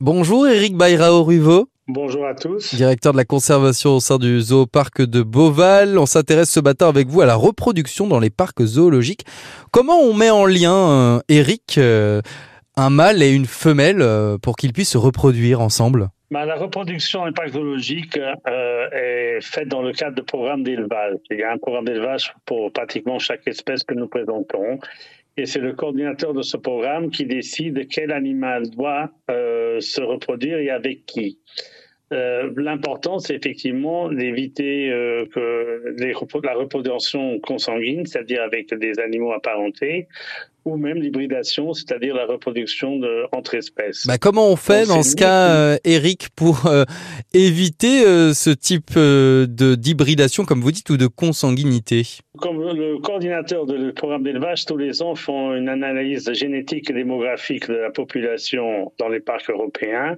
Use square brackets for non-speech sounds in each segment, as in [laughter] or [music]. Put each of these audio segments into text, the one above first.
Bonjour Eric Bayrao Ruvo. Bonjour à tous. Directeur de la conservation au sein du zooparc de Beauval. On s'intéresse ce matin avec vous à la reproduction dans les parcs zoologiques. Comment on met en lien, Eric, euh, un mâle et une femelle euh, pour qu'ils puissent se reproduire ensemble? La reproduction zoologiques euh, est faite dans le cadre de programmes d'élevage. Il y a un programme d'élevage pour pratiquement chaque espèce que nous présentons et c'est le coordinateur de ce programme qui décide quel animal doit euh, se reproduire et avec qui. Euh, L'important, c'est effectivement d'éviter que la reproduction consanguine, c'est-à-dire avec des animaux apparentés, ou même l'hybridation, c'est-à-dire la reproduction de, entre espèces. Bah comment on fait dans ce cas, euh, Eric, pour euh, éviter euh, ce type de d'hybridation, comme vous dites, ou de consanguinité? Comme le coordinateur du programme d'élevage, tous les ans font une analyse génétique et démographique de la population dans les parcs européens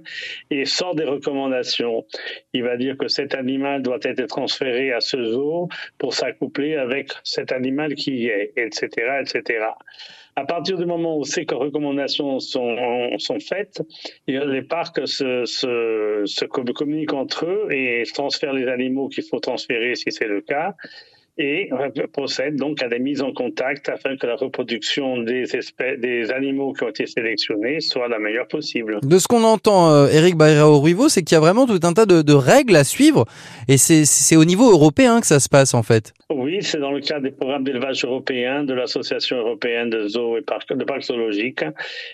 et sort des recommandations. Il va dire que cet animal doit être transféré à ce zoo pour s'accoupler avec cet animal qui y est, etc., etc. À partir du moment où ces recommandations sont, faites, les parcs se, communiquent entre eux et transfèrent les animaux qu'il faut transférer si c'est le cas et procède donc à des mises en contact afin que la reproduction des animaux qui ont été sélectionnés soit la meilleure possible. De ce qu'on entend, euh, Eric Bayrao-Ruivo, c'est qu'il y a vraiment tout un tas de règles à suivre et c'est au niveau européen que ça se passe en fait. Oui, c'est dans le cadre des programmes d'élevage européens de l'Association européenne de zoos et de parcs zoologiques.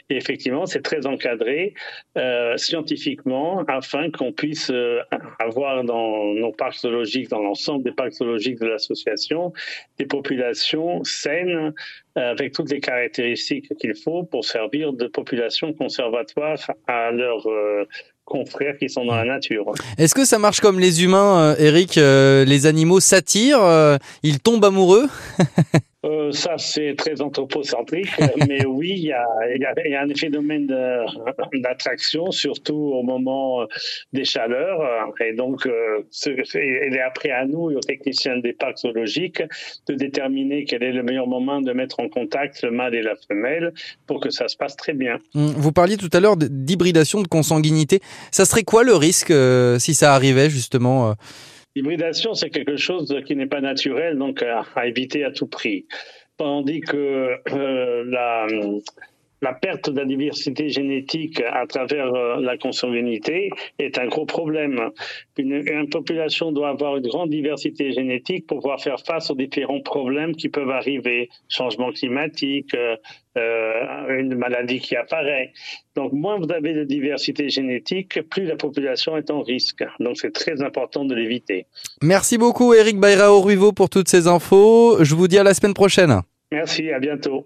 Et effectivement, c'est très encadré euh, scientifiquement afin qu'on puisse euh, avoir dans nos parcs zoologiques, dans l'ensemble des parcs zoologiques de l'association, des populations saines euh, avec toutes les caractéristiques qu'il faut pour servir de population conservatoire à leur euh, confrères qui sont dans la nature. Est-ce que ça marche comme les humains, euh, Eric Les animaux s'attirent, ils tombent amoureux? [laughs] Euh, ça, c'est très anthropocentrique, [laughs] mais oui, il y a, y, y a, un phénomène d'attraction, surtout au moment des chaleurs. Et donc, euh, il est après à nous, aux techniciens des parcs zoologiques, de déterminer quel est le meilleur moment de mettre en contact le mâle et la femelle pour que ça se passe très bien. Hum, vous parliez tout à l'heure d'hybridation, de consanguinité. Ça serait quoi le risque euh, si ça arrivait justement L'hybridation, c'est quelque chose qui n'est pas naturel, donc à, éviter à tout prix. Tandis que euh, la, la perte de la diversité génétique à travers euh, la consanguinité est un gros problème. Une, population doit avoir une grande diversité génétique pour pouvoir faire face aux différents problèmes qui peuvent arriver, changement climatique, euh, euh, une maladie qui apparaît. Donc, moins vous avez de diversité génétique, plus la population est en risque. Donc, c'est très important de l'éviter. Merci beaucoup, Eric Bayrao-Ruivo, pour toutes ces infos. Je vous dis à la semaine prochaine. Merci, à bientôt.